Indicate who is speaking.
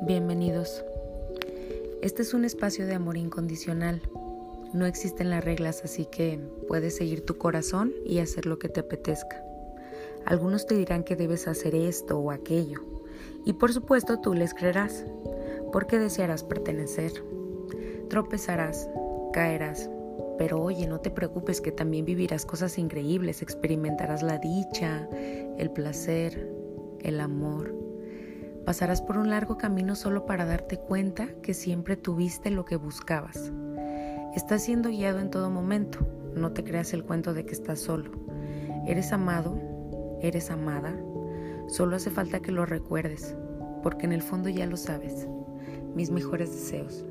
Speaker 1: Bienvenidos. Este es un espacio de amor incondicional. No existen las reglas, así que puedes seguir tu corazón y hacer lo que te apetezca. Algunos te dirán que debes hacer esto o aquello, y por supuesto tú les creerás, porque desearás pertenecer. Tropezarás, caerás, pero oye, no te preocupes que también vivirás cosas increíbles, experimentarás la dicha, el placer, el amor. Pasarás por un largo camino solo para darte cuenta que siempre tuviste lo que buscabas. Estás siendo guiado en todo momento, no te creas el cuento de que estás solo. Eres amado, eres amada, solo hace falta que lo recuerdes, porque en el fondo ya lo sabes. Mis mejores deseos.